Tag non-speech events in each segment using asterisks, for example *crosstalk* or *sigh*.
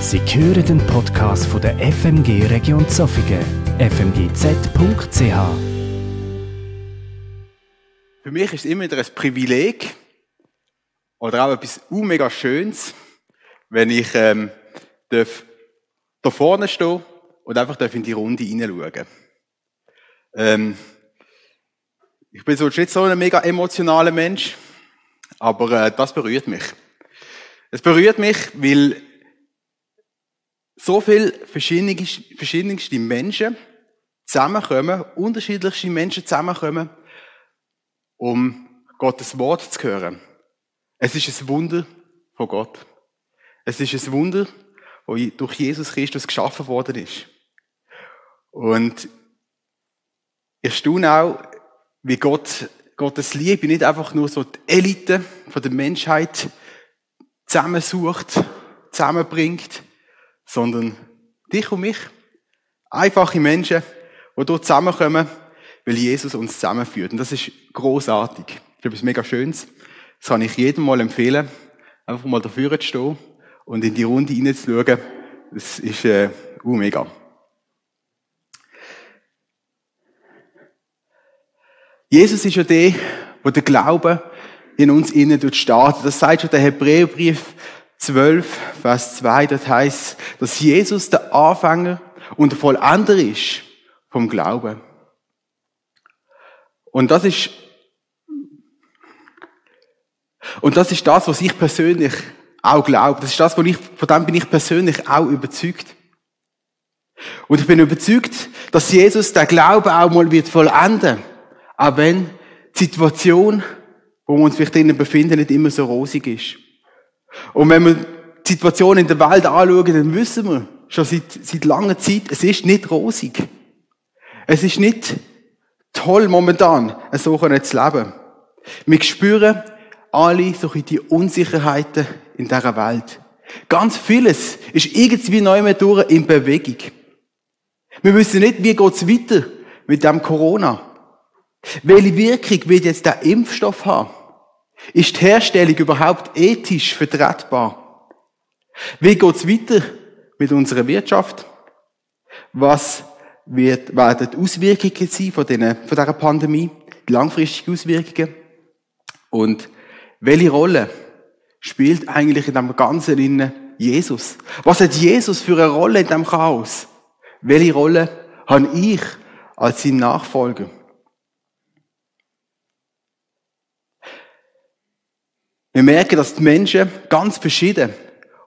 Sie hören den Podcast von der FMG Region Zofingen, fmgz.ch. Für mich ist es immer wieder ein Privileg oder auch etwas mega Schönes, wenn ich ähm, darf da vorne stehen und einfach darf in die Runde hineinschauen. Ähm, ich bin sonst nicht so ein mega emotionaler Mensch, aber äh, das berührt mich. Es berührt mich, weil so viele verschiedenste Menschen zusammenkommen, unterschiedlichste Menschen zusammenkommen, um Gottes Wort zu hören. Es ist ein Wunder von Gott. Es ist ein Wunder, das durch Jesus Christus geschaffen worden ist. Und ich staune auch, wie Gott, Gottes Liebe nicht einfach nur so die Elite von der Menschheit zusammensucht, zusammenbringt, sondern dich und mich. Einfache Menschen, die dort zusammenkommen, weil Jesus uns zusammenführt. Und das ist großartig. Das ist mega Schönes. Das kann ich jedem mal empfehlen, einfach mal dafür zu stehen und in die Runde hineinzuschauen. Das ist äh, uh, mega. Jesus ist ja der, der den Glauben in uns innen startet. Das sagt schon der Hebräerbrief 12, Vers 2, das heißt, dass Jesus der Anfänger und der Vollender ist vom Glauben. Und das ist, und das ist das, was ich persönlich auch glaube. Das ist das, von dem bin ich persönlich auch überzeugt. Und ich bin überzeugt, dass Jesus der Glaube auch mal wird vollenden. Auch wenn die Situation, wo wir uns vielleicht drinnen befinden, nicht immer so rosig ist. Und wenn wir die Situation in der Welt anschauen, dann wissen wir schon seit, seit langer Zeit, es ist nicht rosig. Es ist nicht toll momentan, so zu leben. Wir spüren alle so die Unsicherheiten in dieser Welt. Ganz vieles ist irgendwie neu mehr durch in Bewegung. Wir wissen nicht, wie geht's weiter mit dem Corona. Welche Wirkung wird jetzt der Impfstoff haben? Ist die Herstellung überhaupt ethisch vertretbar? Wie geht's weiter mit unserer Wirtschaft? Was wird, werden die Auswirkungen sein von, den, von dieser Pandemie? Die langfristigen Auswirkungen? Und welche Rolle spielt eigentlich in dem Ganzen in Jesus? Was hat Jesus für eine Rolle in dem Chaos? Welche Rolle habe ich als sein Nachfolger? Wir merken, dass die Menschen ganz verschieden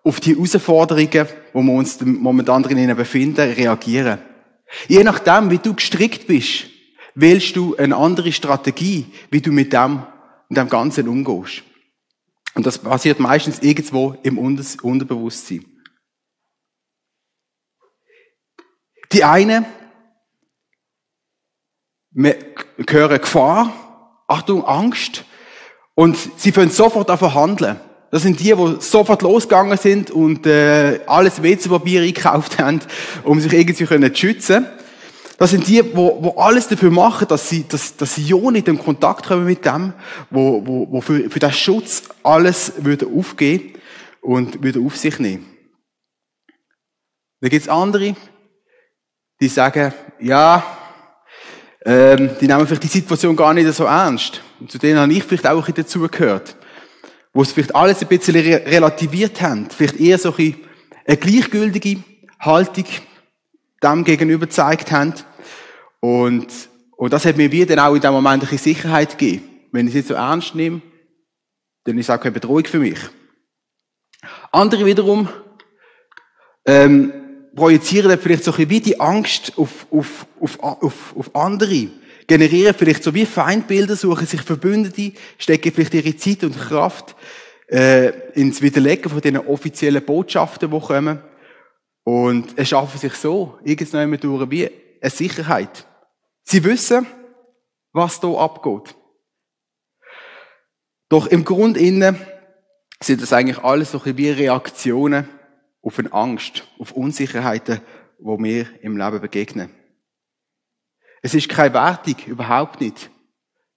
auf die Herausforderungen, wo wir uns momentan drinnen befinden, reagieren. Je nachdem, wie du gestrickt bist, wählst du eine andere Strategie, wie du mit dem, mit dem Ganzen umgehst. Und das passiert meistens irgendwo im Unterbewusstsein. Die einen hören Gefahr, Achtung, Angst, und sie können sofort an verhandeln. Das sind die, die sofort losgegangen sind und äh, alles WC-Papier eingekauft haben, um sich irgendwie zu schützen. Das sind die, wo, wo alles dafür machen, dass sie, dass, dass sie ja nicht in Kontakt kommen mit dem, wo, wo, wo für, für den Schutz alles würde aufgehen und würde auf sich nehmen. Dann gibt's andere, die sagen, ja, ähm, die nehmen vielleicht die Situation gar nicht so ernst. Und zu denen habe ich vielleicht auch ein dazugehört. Wo es vielleicht alles ein bisschen relativiert haben. Vielleicht eher so ein eine gleichgültige Haltung dem gegenüber gezeigt haben. Und, und das hat mir wie dann auch in dem Moment ein Sicherheit gegeben. Wenn ich es jetzt so ernst nehme, dann ist es auch keine Bedrohung für mich. Andere wiederum, ähm, projizieren dann vielleicht so ein bisschen wie die Angst auf, auf, auf, auf, auf andere, generieren vielleicht so wie Feindbilder, suchen sich Verbündete, stecken vielleicht ihre Zeit und Kraft äh, ins Widerlegen von diesen offiziellen Botschaften, die kommen. Und es schaffen sich so irgendwann durch wie eine Sicherheit. Sie wissen, was da abgeht. Doch im Grund sind das eigentlich alles so wie Reaktionen auf eine Angst, auf Unsicherheiten, wo wir im Leben begegnen. Es ist keine Wertung, überhaupt nicht.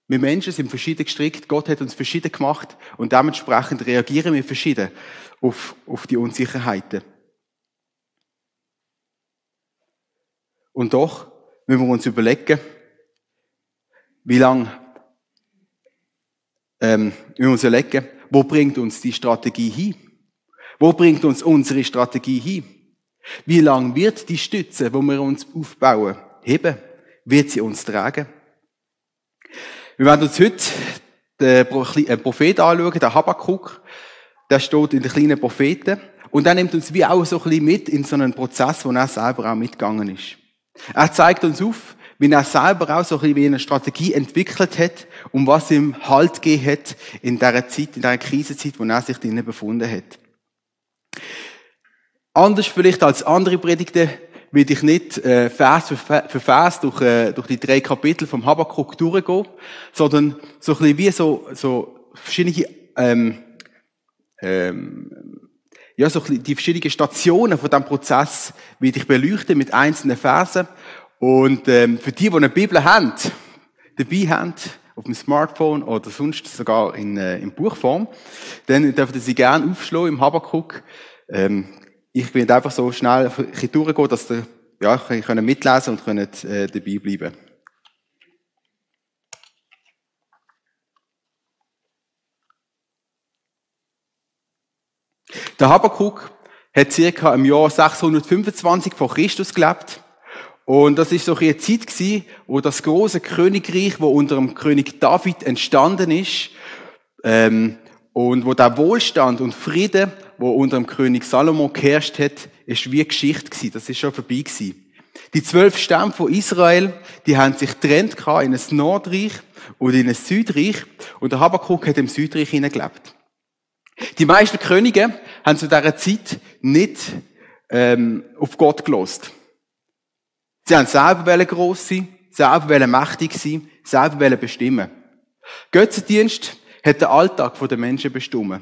Wir Menschen sind verschieden gestrickt, Gott hat uns verschieden gemacht und dementsprechend reagieren wir verschieden auf, auf die Unsicherheiten. Und doch müssen wir uns überlegen, wie lange ähm, müssen wir uns überlegen, wo bringt uns die Strategie hin? Wo bringt uns unsere Strategie hin? Wie lange wird die Stütze, wo wir uns aufbauen, heben? Wird sie uns tragen? Wir werden uns heute den Prophet anschauen, den Habakkuk. Der steht in den kleinen Propheten. Und er nimmt uns wie auch so ein bisschen mit in so einen Prozess, wo er selber auch mitgegangen ist. Er zeigt uns auf, wie er selber auch so ein bisschen wie eine Strategie entwickelt hat, um was ihm Halt gegeben hat in dieser Zeit, in dieser Krisenzeit, wo er sich drinnen befunden hat. Anders vielleicht als andere Predigten will ich nicht äh, Vers für Vers durch, äh, durch die drei Kapitel vom Habakkuk durchgehen, sondern so ein bisschen wie so, so verschiedene ähm, ähm, ja, so die verschiedenen Stationen von diesem Prozess will ich beleuchten mit einzelnen Versen. Und ähm, für die, die eine Bibel haben, dabei haben, auf dem Smartphone oder sonst sogar in, äh, in Buchform, dann dürfen Sie gerne aufschlagen im Habakkuk. Ähm, ich will einfach so schnell durchgehen, dass Sie ja, können mitlesen und können äh, dabei bleiben. Der Habakkuk hat circa im Jahr 625 vor Christus gelebt. Und das ist so eine Zeit gewesen, wo das große Königreich, wo unter dem König David entstanden ist, ähm, und wo der Wohlstand und Friede, wo unter dem König Salomo geherrscht hat, ist wie Geschichte gewesen. Das ist schon vorbei gewesen. Die zwölf Stämme von Israel, die haben sich getrennt in ein Nordreich und in ein Südreich. Und der Habakkuk hat im Südreich hineingelebt. Die meisten Könige haben zu dieser Zeit nicht ähm, auf Gott gelost. Sie haben selber gross sein, selber mächtig sein, selber bestimmen. Götzendienst hat den Alltag der Menschen bestimmt.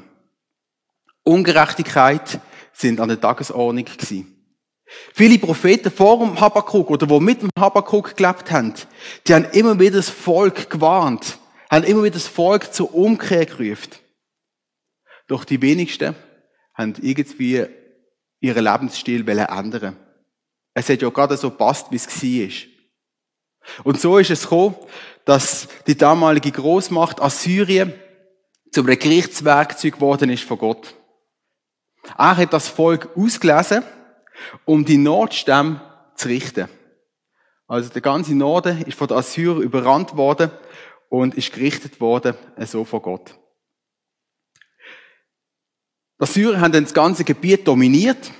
Ungerechtigkeit sind an der Tagesordnung gewesen. Viele Propheten vor dem Habakkuk oder wo mit dem Habakkuk gelebt haben, die haben immer wieder das Volk gewarnt, haben immer wieder das Volk zur Umkehr gerufen. Doch die wenigsten haben irgendwie ihren Lebensstil ändern Es hat ja gerade so passt, wie es war. Und so ist es gekommen, dass die damalige Großmacht Assyrien zum Gerichtswerkzeug geworden ist von Gott. Er hat das Volk ausgelesen, um die Nordstämme zu richten. Also der ganze Norden ist von den Assyrern überrannt worden und ist gerichtet worden, so von Gott. Die Assyrer haben dann das ganze Gebiet dominiert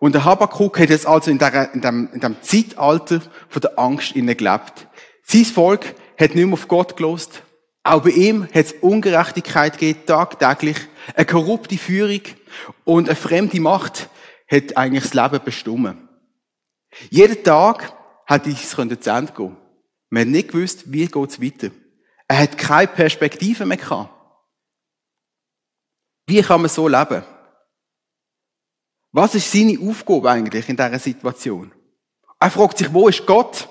und der Habakkuk hat jetzt also in, der, in, dem, in dem Zeitalter von der Angst innen gelebt. Sein Volk hat nicht mehr auf Gott gelost. Auch bei ihm hat es Ungerechtigkeit gegeben, tagtäglich. Eine korrupte Führung und eine fremde Macht hat eigentlich das Leben bestimmt. Jeden Tag hat es zu Ende gehen. Man hat nicht gewusst, wie es weiter. Er hat keine Perspektive mehr gehabt. Wie kann man so leben? Was ist seine Aufgabe eigentlich in dieser Situation? Er fragt sich, wo ist Gott?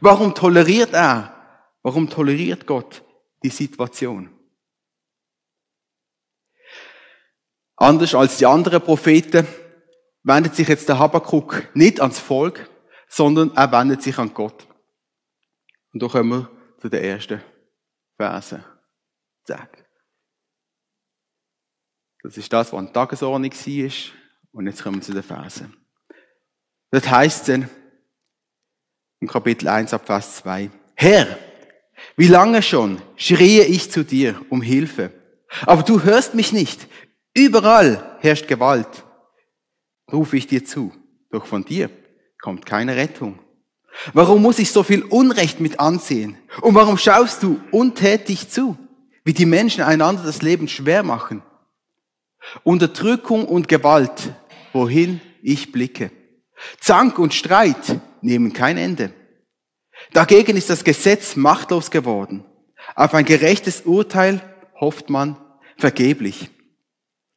Warum toleriert er? Warum toleriert Gott die Situation? Anders als die anderen Propheten wendet sich jetzt der Habakkuk nicht ans Volk, sondern er wendet sich an Gott. Und da kommen wir zu den ersten Versen. Zack. Das ist das, was an der Tagesordnung war. Und jetzt kommen wir zu den Versen. Das heißt dann im Kapitel 1 ab Vers 2. Herr, wie lange schon schreie ich zu dir um Hilfe, aber du hörst mich nicht. Überall herrscht Gewalt. Rufe ich dir zu, doch von dir kommt keine Rettung. Warum muss ich so viel Unrecht mit ansehen? Und warum schaust du untätig zu, wie die Menschen einander das Leben schwer machen? Unterdrückung und Gewalt, wohin ich blicke. Zank und Streit nehmen kein Ende. Dagegen ist das Gesetz machtlos geworden. Auf ein gerechtes Urteil hofft man vergeblich.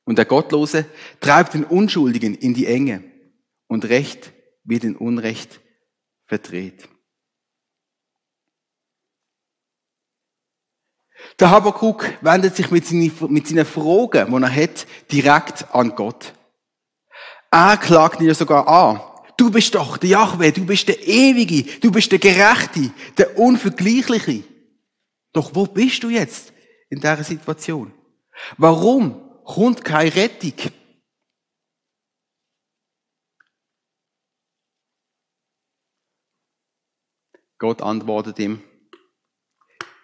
Und der Gottlose treibt den Unschuldigen in die Enge und Recht wird in Unrecht verdreht. Der Habakkuk wendet sich mit seinen, mit seinen Fragen, die er hat, direkt an Gott. Er klagt ihn sogar an. Du Du bist doch der Jahwe, du bist der Ewige, du bist der Gerechte, der Unvergleichliche. Doch wo bist du jetzt in dieser Situation? Warum kommt keine Rettung? Gott antwortet ihm,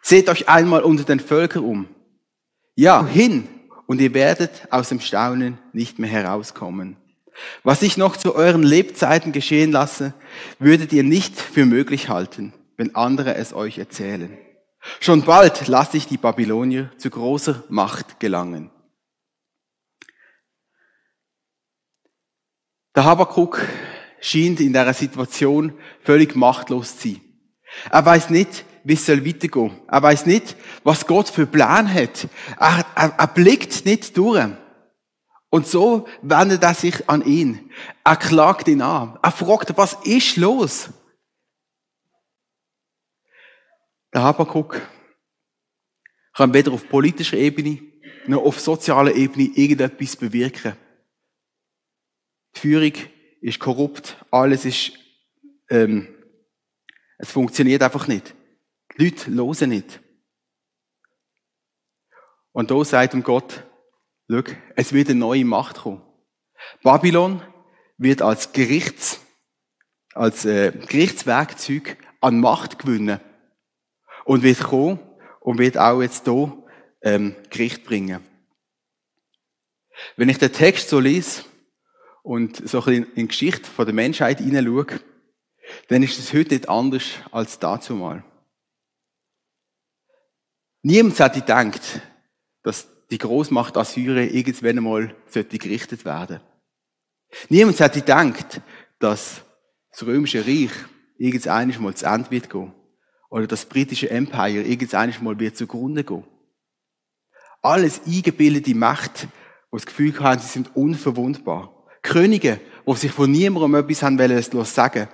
seht euch einmal unter den Völkern um. Ja, hin, und ihr werdet aus dem Staunen nicht mehr herauskommen. Was ich noch zu euren Lebzeiten geschehen lasse, würdet ihr nicht für möglich halten, wenn andere es euch erzählen. Schon bald lasse ich die Babylonier zu großer Macht gelangen. Der Habakkuk schien in der Situation völlig machtlos zu sein. Er weiß nicht, wie es soll. Er weiß nicht, was Gott für Plan hat. Er, er, er blickt nicht durch. Und so wendet er sich an ihn. Er klagt ihn an. Er fragt, was ist los? Der Habakkuk kann weder auf politischer Ebene noch auf sozialer Ebene irgendetwas bewirken. Die Führung ist korrupt, alles ist, ähm, es funktioniert einfach nicht. Die Leute hören nicht. Und da sagt ihm Gott, schau, es wird eine neue Macht kommen. Babylon wird als Gerichts, als äh, Gerichtswerkzeug an Macht gewinnen und wird kommen und wird auch jetzt hier ähm, Gericht bringen. Wenn ich den Text so lese und so ein bisschen in die Geschichte von der Menschheit hineinschaue, dann ist es heute nicht anders als dazu mal. Niemand hätte gedacht, dass die Großmacht Assyrien irgendwann einmal sollte gerichtet werden. Niemand hätte gedacht, dass das römische Reich irgendwann mal zu Ende wird gehen oder das britische Empire irgendwann mal wird zugrunde gehen. Alles eingebildete Macht, die das Gefühl haben, sie sind unverwundbar. Könige, die sich von niemandem etwas haben wollen sagen,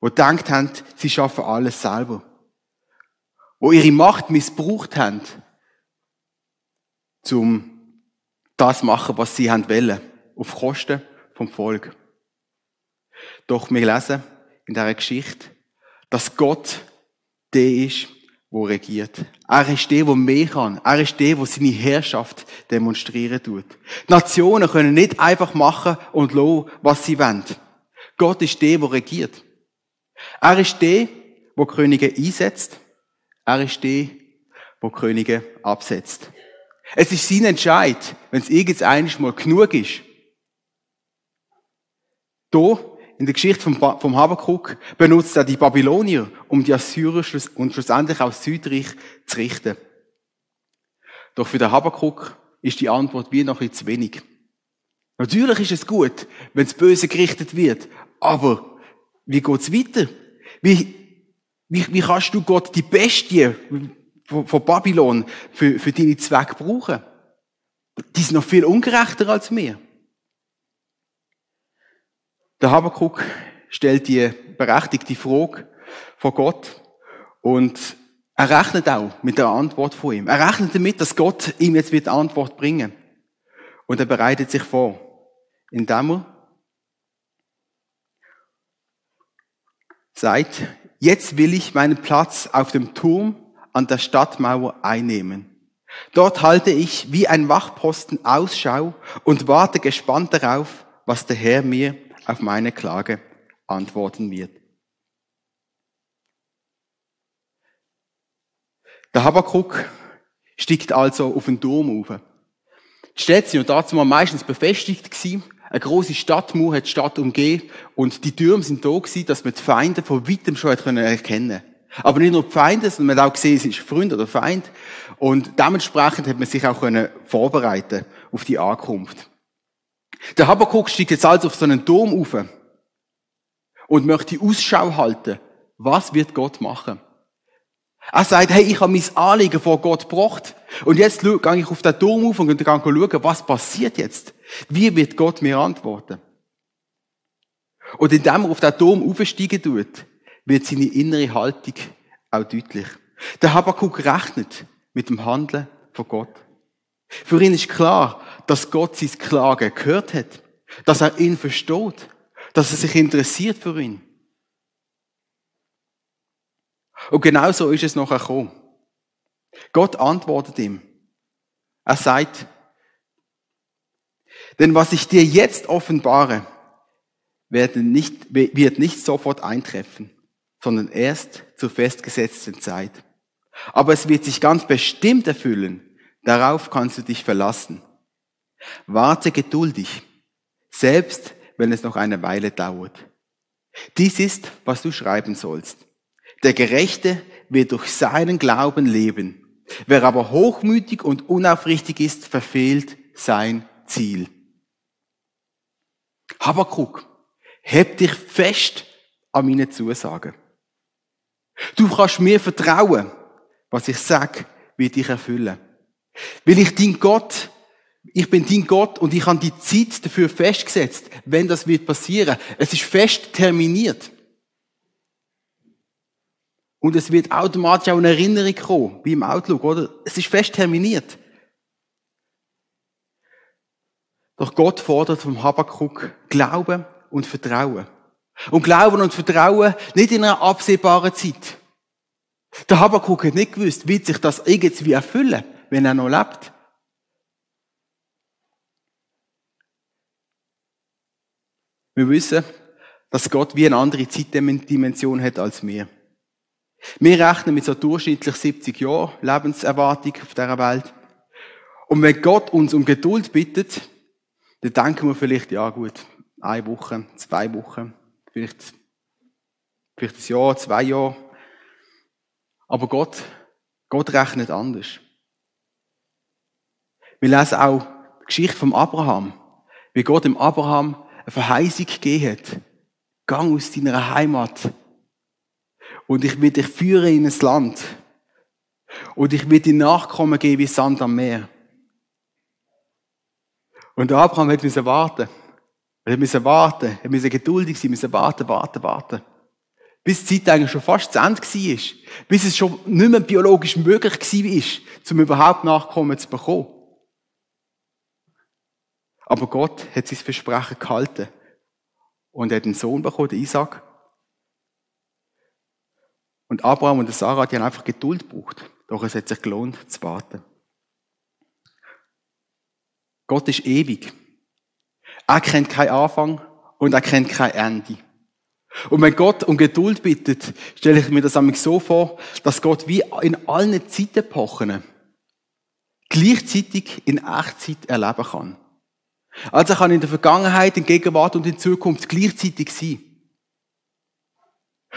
die gedacht haben, sie schaffen alles selber. Die ihre Macht missbraucht haben, um das zu machen, was sie haben wollen, auf Kosten vom Volk. Doch wir lesen in dieser Geschichte, dass Gott der ist, wo regiert. Er ist der, der mehr kann. Er ist der, der seine Herrschaft demonstrieren tut. Die Nationen können nicht einfach machen und lassen, was sie wollen. Gott ist der, der regiert. Er ist der, der Könige einsetzt. Er ist der, der Könige absetzt. Es ist sein Entscheid, wenn es irgendein mal genug ist. Da in der Geschichte vom, vom Habakuk benutzt er die Babylonier, um die Assyrer und schlussendlich auch Südreich zu richten. Doch für den Habakuk ist die Antwort wie noch etwas zu wenig. Natürlich ist es gut, wenn das Böse gerichtet wird, aber wie geht's weiter? Wie, wie, wie kannst du Gott die Bestie von, Babylon für, für deine Zwecke brauchen? Die sind noch viel ungerechter als wir. Der Habakuk stellt die berechtigte Frage von Gott und er rechnet auch mit der Antwort von ihm. Er rechnet damit, dass Gott ihm jetzt wird Antwort bringen. Und er bereitet sich vor, indem er sagt, jetzt will ich meinen Platz auf dem Turm an der Stadtmauer einnehmen. Dort halte ich wie ein Wachposten Ausschau und warte gespannt darauf, was der Herr mir auf meine Klage antworten wird. Der Habakuk stiegt also auf den Turm auf. Die Städte sind dazu mal meistens befestigt gewesen. Eine große Stadtmauer hat die Stadt umgeben und die Türme sind da gewesen, dass man die Feinde von weitem schon erkennen konnte. Aber nicht nur die Feinde, sondern man hat auch gesehen, es ist Freund oder Feind. Und dementsprechend hat man sich auch können vorbereiten auf die Ankunft. Der Habakkuk steigt jetzt also auf so einen Dom auf und möchte Ausschau halten. Was wird Gott machen? Er sagt, hey, ich habe mein Anliegen vor Gott gebracht. Und jetzt gehe ich auf den Dom auf und gehe schauen, was passiert jetzt? Wie wird Gott mir antworten? Und indem er auf den Dom aufsteigen tut, wird seine innere Haltung auch deutlich. Der Habakkuk rechnet mit dem Handeln von Gott. Für ihn ist klar, dass Gott sein Klagen gehört hat, dass er ihn versteht, dass er sich interessiert für ihn. Und genau so ist es nachher gekommen. Gott antwortet ihm. Er sagt, denn was ich dir jetzt offenbare, wird nicht, wird nicht sofort eintreffen, sondern erst zur festgesetzten Zeit. Aber es wird sich ganz bestimmt erfüllen. Darauf kannst du dich verlassen. Warte geduldig, selbst wenn es noch eine Weile dauert. Dies ist, was du schreiben sollst. Der Gerechte wird durch seinen Glauben leben. Wer aber hochmütig und unaufrichtig ist, verfehlt sein Ziel. Habakuk, heb dich fest an meine Zusagen. Du kannst mir vertrauen, was ich sage, wird dich erfüllen. Weil ich dein Gott, ich bin dein Gott und ich habe die Zeit dafür festgesetzt, wenn das wird passieren. Es ist fest terminiert. Und es wird automatisch auch eine Erinnerung kommen, wie im Outlook, oder? Es ist fest terminiert. Doch Gott fordert vom Habakkuk Glauben und Vertrauen. Und Glauben und Vertrauen nicht in einer absehbaren Zeit. Der Habakkuk hat nicht gewusst, wie sich das irgendwie erfüllen, wenn er noch lebt. Wir wissen, dass Gott wie eine andere Zeitdimension hat als wir. Wir rechnen mit so durchschnittlich 70 Jahren Lebenserwartung auf dieser Welt. Und wenn Gott uns um Geduld bittet, dann denken wir vielleicht, ja gut, eine Woche, zwei Wochen, vielleicht, vielleicht ein Jahr, zwei Jahre. Aber Gott, Gott rechnet anders. Wir lesen auch die Geschichte vom Abraham, wie Gott dem Abraham eine Verheißung gegeben hat. Gang aus deiner Heimat. Und ich will dich führen in ein Land. Und ich will dir Nachkommen geben wie Sand am Meer. Und Abraham hat müssen warten. Er hat müssen warten. Er musste geduldig sein, müssen warten, warten, warten. Bis die Zeit eigentlich schon fast zu Ende war. Bis es schon nicht mehr biologisch möglich war, um überhaupt Nachkommen zu bekommen. Aber Gott hat sein Versprechen gehalten. Und er hat einen Sohn bekommen, den Isaac. Und Abraham und Sarah, die haben einfach Geduld gebraucht. Doch es hat sich gelohnt, zu warten. Gott ist ewig. Er kennt keinen Anfang und er kennt kein Ende. Und wenn Gott um Geduld bittet, stelle ich mir das nämlich so vor, dass Gott wie in allen Zeitepochen gleichzeitig in Echtzeit erleben kann. Also kann in der Vergangenheit, in Gegenwart und in Zukunft gleichzeitig sein.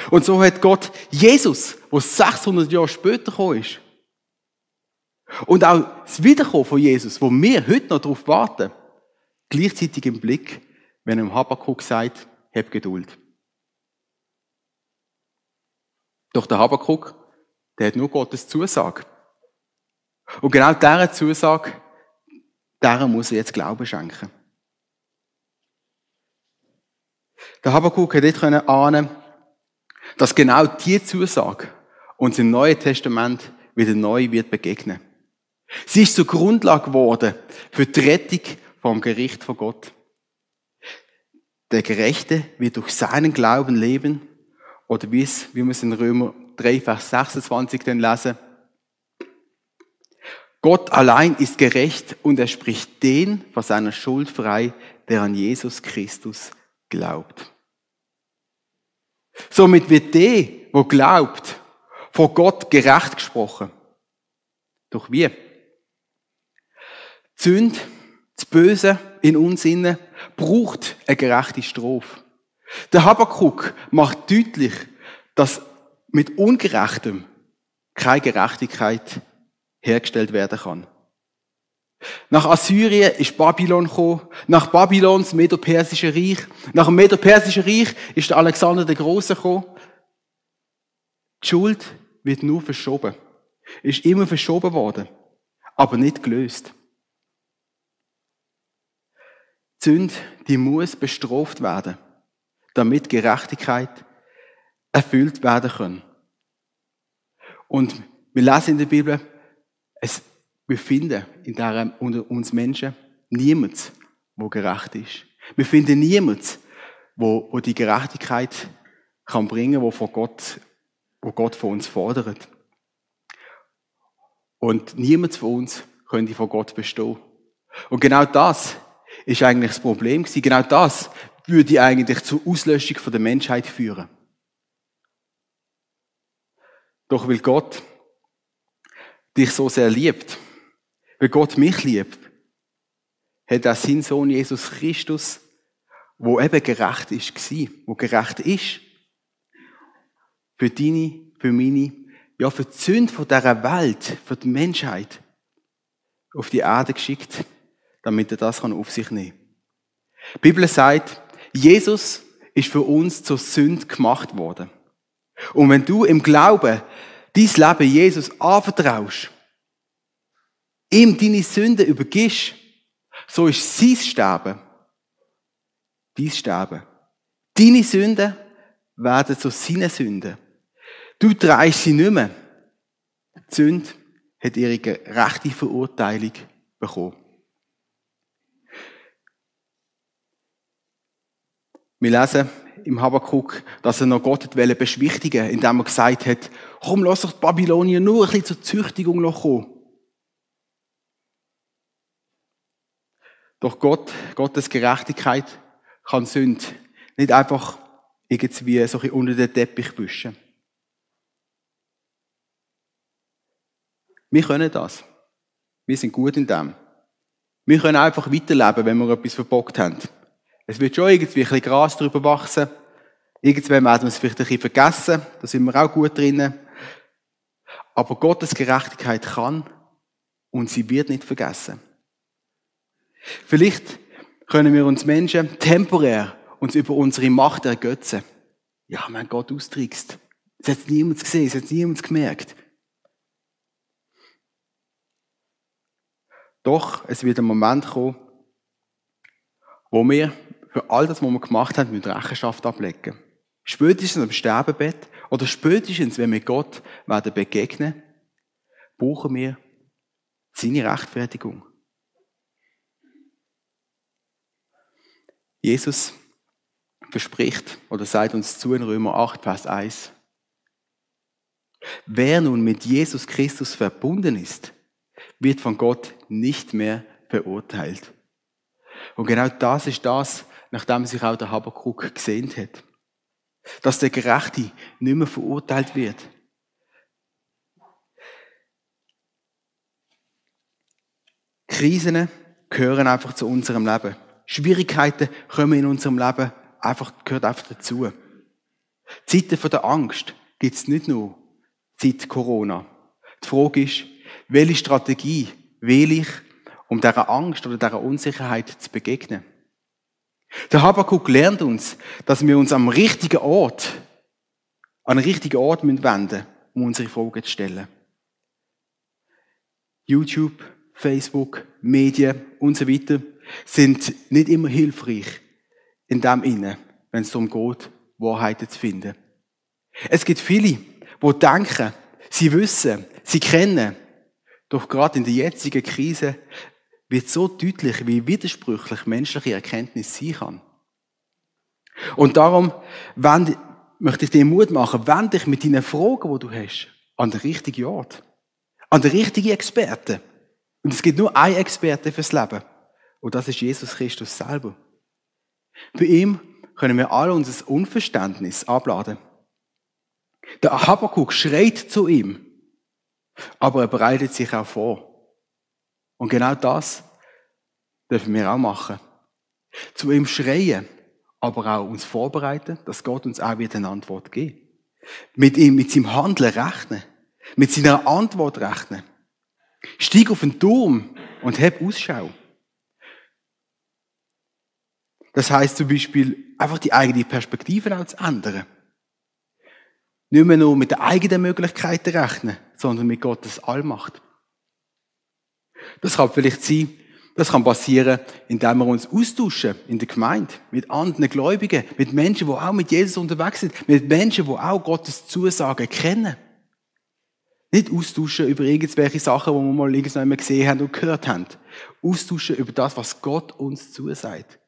Und so hat Gott Jesus, wo 600 Jahre später gekommen ist, und auch das Wiederkommen von Jesus, wo wir heute noch darauf warten, gleichzeitig im Blick, wenn er im Habakkuk sagt, hab Geduld. Doch der Habakkuk, der hat nur Gottes Zusage. Und genau dieser Zusage, der muss er jetzt Glauben schenken. Der Habakkuk hätte nicht ahnen dass genau diese Zusage uns im Neuen Testament wieder neu wird begegnen. Sie ist zur Grundlage geworden für die Rettung vom Gericht von Gott. Der Gerechte wird durch seinen Glauben leben, oder wie es, wie wir es in Römer 3, Vers 26 dann lesen. Gott allein ist gerecht und er spricht den von seiner Schuld frei, der an Jesus Christus glaubt. Somit wird der, wo glaubt, vor Gott gerecht gesprochen. Doch wie? Sünde, das Böse in uns innen, braucht eine gerechte Strophe. Der Habakkuk macht deutlich, dass mit Ungerechtem keine Gerechtigkeit hergestellt werden kann. Nach Assyrien ist Babylon gekommen, nach Babylon das Medo-Persische Reich, nach dem Medo-Persischen Reich ist der Alexander der Große gekommen. Die Schuld wird nur verschoben, ist immer verschoben worden, aber nicht gelöst. Die Sünde, die muss bestraft werden, damit Gerechtigkeit erfüllt werden kann. Und wir lesen in der Bibel, es, wir finden in der, unter uns Menschen niemand, wo gerecht ist. Wir finden niemand, wo, wo die Gerechtigkeit kann bringen, wo von Gott, wo Gott von uns fordert. Und niemand von uns könnte vor Gott bestehen. Und genau das ist eigentlich das Problem gewesen. Genau das würde eigentlich zur Auslöschung von der Menschheit führen. Doch weil Gott dich so sehr liebt, weil Gott mich liebt, hat er seinen Sohn Jesus Christus, wo eben gerecht ist, wo gerecht ist, für deine, für meine, ja, für die Sünde von dieser Welt, für die Menschheit, auf die Erde geschickt, damit er das auf sich nehmen kann. Die Bibel sagt, Jesus ist für uns zur Sünde gemacht worden. Und wenn du im Glauben dein Leben Jesus anvertraust, ihm deine Sünden übergibst, so ist sein Sterben dein Sterben. Deine Sünden werden zu seinen Sünden. Du trägst sie nicht mehr. Die Sünde hat ihre rechte Verurteilung bekommen. Wir lesen im Habakkuk, dass er noch Gott beschwichtigen wollte, indem er gesagt hat, komm, lass doch die Babylonier nur ein bisschen zur Züchtigung noch kommen. Doch Gott, Gottes Gerechtigkeit kann Sünde nicht einfach irgendwie so ein unter den Teppich wischen. Wir können das. Wir sind gut in dem. Wir können einfach weiterleben, wenn wir etwas verbockt haben. Es wird schon irgendwie ein bisschen Gras drüber wachsen. Irgendwann werden wir es vielleicht ein bisschen vergessen. Da sind wir auch gut drinnen. Aber Gottes Gerechtigkeit kann und sie wird nicht vergessen. Vielleicht können wir uns Menschen temporär uns über unsere Macht ergötzen. Ja, mein Gott austrickst. Es hat niemand gesehen, es hat niemand gemerkt. Doch es wird ein Moment kommen, wo wir für all das, was wir gemacht haben, mit Rechenschaft ablegen. Spätestens am Sterbebett oder spätestens, wenn wir Gott werden begegnen, brauchen wir seine Rechtfertigung. Jesus verspricht oder sagt uns zu in Römer 8, Vers 1. Wer nun mit Jesus Christus verbunden ist, wird von Gott nicht mehr verurteilt. Und genau das ist das, nachdem sich auch der Habakkuk gesehnt hat. Dass der Gerechte nicht mehr verurteilt wird. Krisen gehören einfach zu unserem Leben. Schwierigkeiten kommen in unserem Leben einfach, gehört einfach dazu. Zeiten von der Angst gibt es nicht nur seit Corona. Die Frage ist, welche Strategie wähle ich, um dieser Angst oder dieser Unsicherheit zu begegnen? Der Habakkuk lernt uns, dass wir uns am richtigen Ort, an den richtigen Ort wenden müssen, um unsere Fragen zu stellen. YouTube, Facebook, Medien und so weiter sind nicht immer hilfreich in dem Inne, wenn es darum geht, Wahrheiten zu finden. Es gibt viele, die denken, sie wissen, sie kennen, doch gerade in der jetzigen Krise wird so deutlich, wie widersprüchlich menschliche Erkenntnis sein kann. Und darum möchte ich dir Mut machen, wende dich mit deinen Fragen, die du hast, an den richtigen Ort. An den richtigen Experten. Und es gibt nur einen Experten fürs Leben. Und das ist Jesus Christus selber. Bei ihm können wir all unser Unverständnis abladen. Der Habakkuk schreit zu ihm, aber er bereitet sich auch vor. Und genau das dürfen wir auch machen. Zu ihm schreien, aber auch uns vorbereiten, dass Gott uns auch wieder eine Antwort gibt. Mit ihm, mit seinem Handeln rechnen. Mit seiner Antwort rechnen. Stieg auf den Turm und hab Ausschau. Das heißt zum Beispiel, einfach die eigene Perspektive auch zu ändern. Nicht mehr nur mit den eigenen Möglichkeiten rechnen, sondern mit Gottes Allmacht. Das kann vielleicht sein, das kann passieren, indem wir uns austauschen in der Gemeinde, mit anderen Gläubigen, mit Menschen, die auch mit Jesus unterwegs sind, mit Menschen, die auch Gottes Zusagen kennen. Nicht austauschen über irgendwelche Sachen, die wir mal irgendwann gesehen haben und gehört haben. Austauschen über das, was Gott uns zusagt.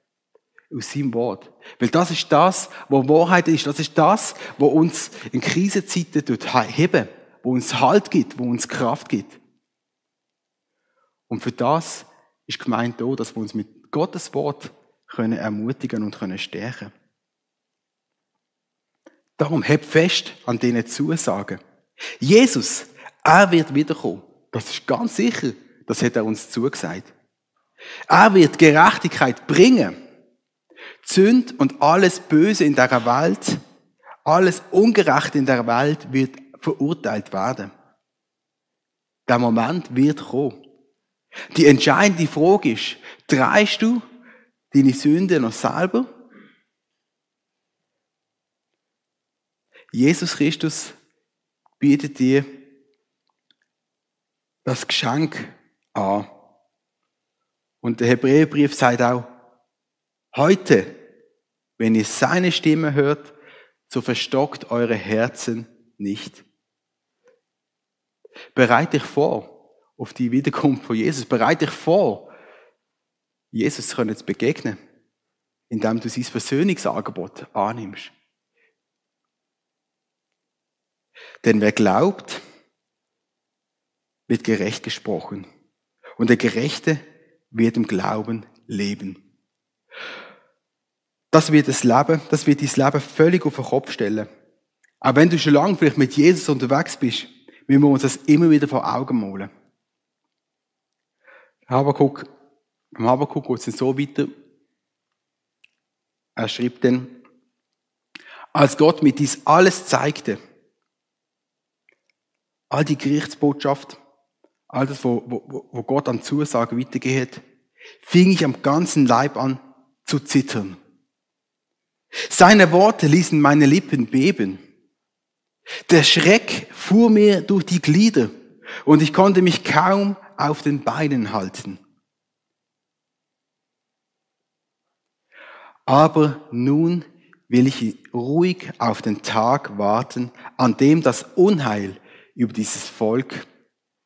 aus seinem Wort. Weil das ist das, wo Wahrheit ist. Das ist das, wo uns in Krisenzeiten heben, wo uns Halt gibt, wo uns Kraft gibt. Und für das ist gemeint auch, dass wir uns mit Gottes Wort können ermutigen und können stärken. Darum hebt fest an diesen Zusagen. Jesus, er wird wiederkommen. Das ist ganz sicher. Das hat er uns zugesagt. Er wird Gerechtigkeit bringen. Zünd und alles Böse in der Welt, alles Ungerechte in der Welt wird verurteilt werden. Der Moment wird kommen. Die entscheidende Frage ist, dreist du deine Sünde noch selber? Jesus Christus bietet dir das Geschenk an. Und der Hebräerbrief sagt auch, heute, wenn ihr seine Stimme hört, so verstockt eure Herzen nicht. Bereite dich vor auf die Wiederkunft von Jesus. Bereite dich vor, Jesus zu begegnen, indem du sein Versöhnungsangebot annimmst. Denn wer glaubt, wird gerecht gesprochen. Und der Gerechte wird im Glauben leben. Das wird das Leben, das wird dein Leben völlig auf den Kopf stellen. Auch wenn du schon lange vielleicht mit Jesus unterwegs bist, müssen wir uns das immer wieder vor Augen malen. Habakuk, im Habakuk geht es so weiter. Er schreibt dann, als Gott mir dies alles zeigte, all die Gerichtsbotschaft, all das, wo, wo, wo Gott an Zusagen weitergeht, fing ich am ganzen Leib an zu zittern. Seine Worte ließen meine Lippen beben. Der Schreck fuhr mir durch die Glieder und ich konnte mich kaum auf den Beinen halten. Aber nun will ich ruhig auf den Tag warten, an dem das Unheil über dieses Volk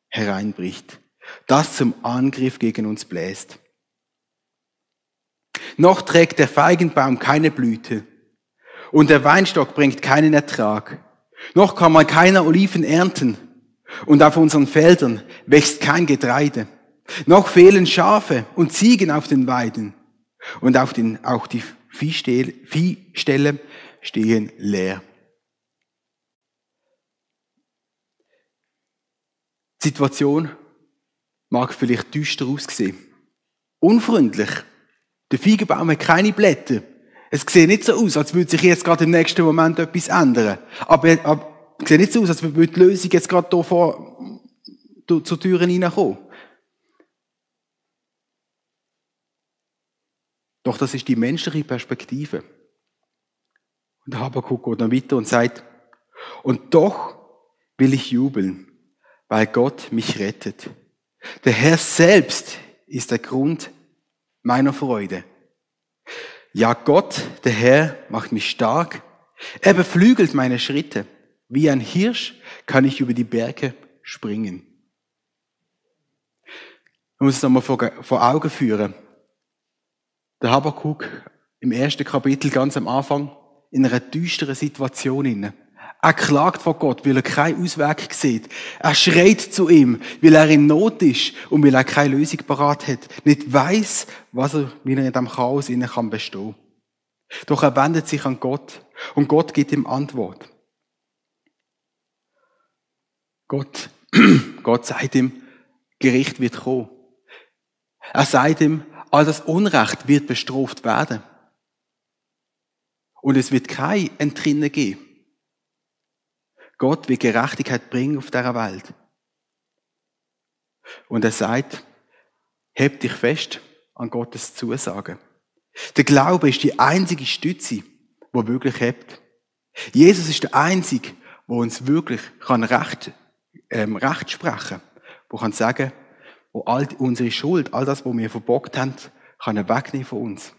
hereinbricht, das zum Angriff gegen uns bläst. Noch trägt der Feigenbaum keine Blüte und der Weinstock bringt keinen Ertrag. Noch kann man keine Oliven ernten und auf unseren Feldern wächst kein Getreide. Noch fehlen Schafe und Ziegen auf den Weiden und auf den, auch die Viehställe stehen leer. Die Situation mag vielleicht düster aussehen. Unfreundlich. Der Feigenbaum hat keine Blätter. Es sieht nicht so aus, als würde sich jetzt gerade im nächsten Moment etwas ändern. Aber, sieht nicht so aus, als würde die Lösung jetzt gerade hier vor, zur Tür hineinkommen. Doch das ist die menschliche Perspektive. Und der Habakkuk geht dann weiter und sagt, und doch will ich jubeln weil Gott mich rettet. Der Herr selbst ist der Grund meiner Freude. Ja, Gott, der Herr, macht mich stark. Er beflügelt meine Schritte. Wie ein Hirsch kann ich über die Berge springen. Man muss es nochmal vor, Augen führen. Der Habakkuk im ersten Kapitel ganz am Anfang in einer düsteren Situation inne. Er klagt vor Gott, weil er keinen Ausweg sieht. Er schreit zu ihm, weil er in Not ist und weil er keine Lösung parat hat. Nicht weiß, was er, wie er in diesem Chaos innen kann bestehen. Doch er wendet sich an Gott und Gott gibt ihm Antwort. Gott, *clears throat* Gott sagt ihm, Gericht wird kommen. Er sagt ihm, all das Unrecht wird bestraft werden. Und es wird kein Entrinnen geben. Gott will Gerechtigkeit bringen auf dieser Welt. Und er sagt, heb dich fest an Gottes Zusagen. Der Glaube ist die einzige Stütze, wo wirklich hebt. Jesus ist der einzige, wo uns wirklich kann Recht, ähm, Recht sprechen, wo kann sagen, wo all unsere Schuld, all das, was wir verbockt haben, kann er wegnehmen von uns.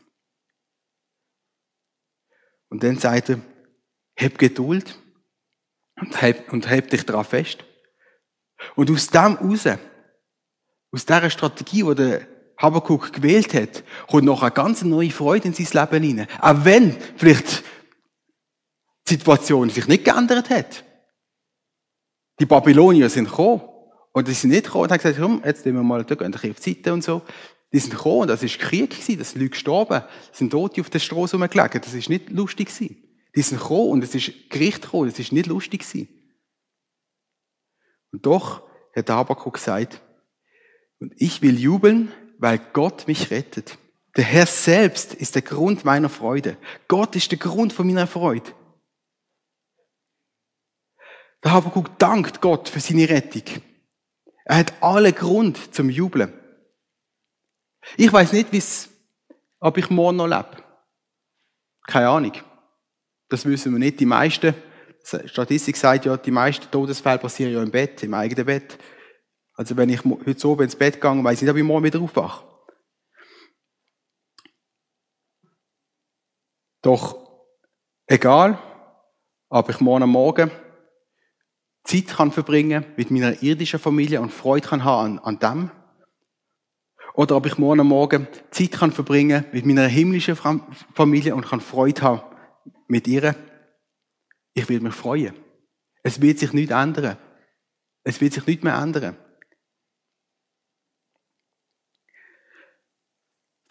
Und dann sagt er, heb Geduld und halt, und halt dich daran fest. Und aus dem raus, aus dieser Strategie, die der Habakkuk gewählt hat, kommt noch eine ganz neue Freude in sein Leben hinein. Auch wenn vielleicht die Situation sich nicht geändert hat. Die Babylonier sind gekommen. Und die sind nicht gekommen und haben gesagt, komm, jetzt gehen wir mal da gehen auf die Seite und so. Die sind gekommen und das ist Krieg gewesen, das sind Leute gestorben, das sind Tote auf der Straße rumgelegen, das ist nicht lustig gewesen. Die sind gekommen und es ist Gericht gekommen, das ist nicht lustig gewesen. Und doch hat Habakkuk gesagt, und ich will jubeln, weil Gott mich rettet. Der Herr selbst ist der Grund meiner Freude. Gott ist der Grund von meiner Freude. Der Habakkuk dankt Gott für seine Rettung. Er hat alle Grund zum Jubeln. Ich weiß nicht, wie's, ob ich morgen noch lebe. Keine Ahnung. Das wissen wir nicht. Die meisten, Statistik sagt ja, die meisten Todesfälle passieren ja im Bett, im eigenen Bett. Also wenn ich heute so ins Bett gehe, weiß ich nicht, ob ich morgen wieder aufwache. Doch egal, ob ich morgen Morgen Zeit kann verbringen mit meiner irdischen Familie und Freude kann haben an, an dem, oder ob ich morgen Morgen Zeit kann verbringen mit meiner himmlischen Familie und kann Freude haben mit ihr. Ich will mich freuen. Es wird sich nichts ändern. Es wird sich nichts mehr ändern.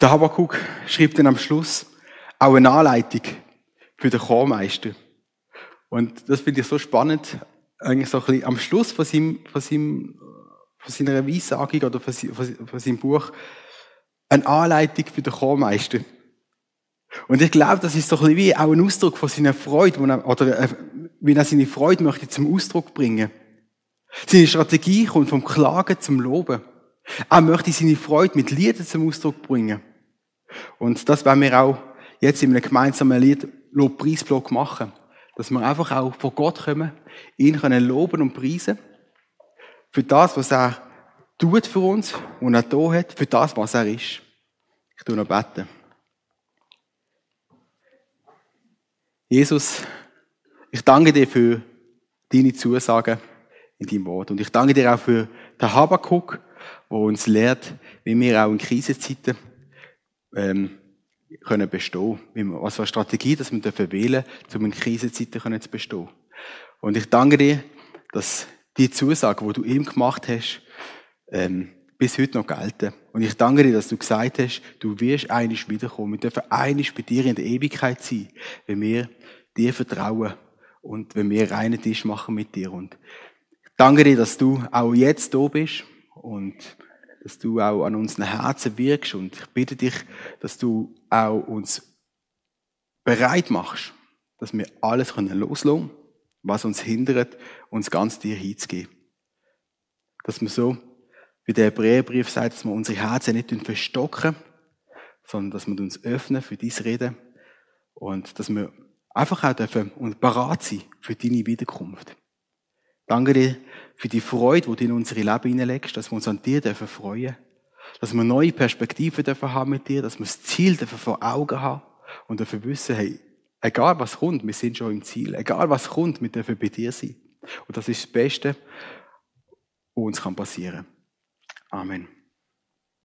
Der Habakkuk schreibt dann am Schluss auch eine Anleitung für den Chormeister. Und das finde ich so spannend, eigentlich so ein bisschen am Schluss von, seinem, von, seinem, von seiner Weissagung oder von, von seinem Buch eine Anleitung für den Chormeister. Und ich glaube, das ist so ein bisschen wie auch ein Ausdruck von seiner Freude, oder äh, wie er seine Freude möchte zum Ausdruck bringen. Seine Strategie kommt vom Klagen zum Loben. Er möchte seine Freude mit Liedern zum Ausdruck bringen. Und das werden wir auch jetzt in einem gemeinsamen Lied Lobpreisblock machen. Dass wir einfach auch vor Gott kommen, ihn können loben und preisen. Für das, was er tut für uns und er da hat, für das, was er ist. Ich tue noch beten. Jesus, ich danke dir für deine Zusagen in deinem Wort. Und ich danke dir auch für den Habakkuk, der uns lehrt, wie wir auch in Krisenzeiten ähm, können bestehen können. Was für eine Strategie, dass wir dürfen wählen um in Krisenzeiten zu bestehen. Und ich danke dir, dass die Zusagen, die du ihm gemacht hast, ähm, bis heute noch gelten. Und ich danke dir, dass du gesagt hast, du wirst einisch wiederkommen. Wir dürfen einisch bei dir in der Ewigkeit sein, wenn wir dir vertrauen und wenn wir reinen Tisch machen mit dir. Und ich danke dir, dass du auch jetzt da bist und dass du auch an unseren Herzen wirkst und ich bitte dich, dass du auch uns bereit machst, dass wir alles loslassen können, was uns hindert, uns ganz dir hinzugeben. Dass wir so, wie der Hebräerbrief sagt, dass wir unsere Herzen nicht verstocken, sondern dass wir uns öffnen für dies Reden und dass wir einfach auch dürfen und bereit sein für deine Wiederkunft. Danke dir für die Freude, die du in unsere Leben hineinlegst, dass wir uns an dir dürfen freuen dass wir neue Perspektiven dürfen haben mit dir, dass wir das Ziel dürfen vor Augen haben und dürfen wissen, hey, egal was kommt, wir sind schon im Ziel. Egal was kommt, wir dürfen bei dir sein. Und das ist das Beste, was uns passieren kann. Amen.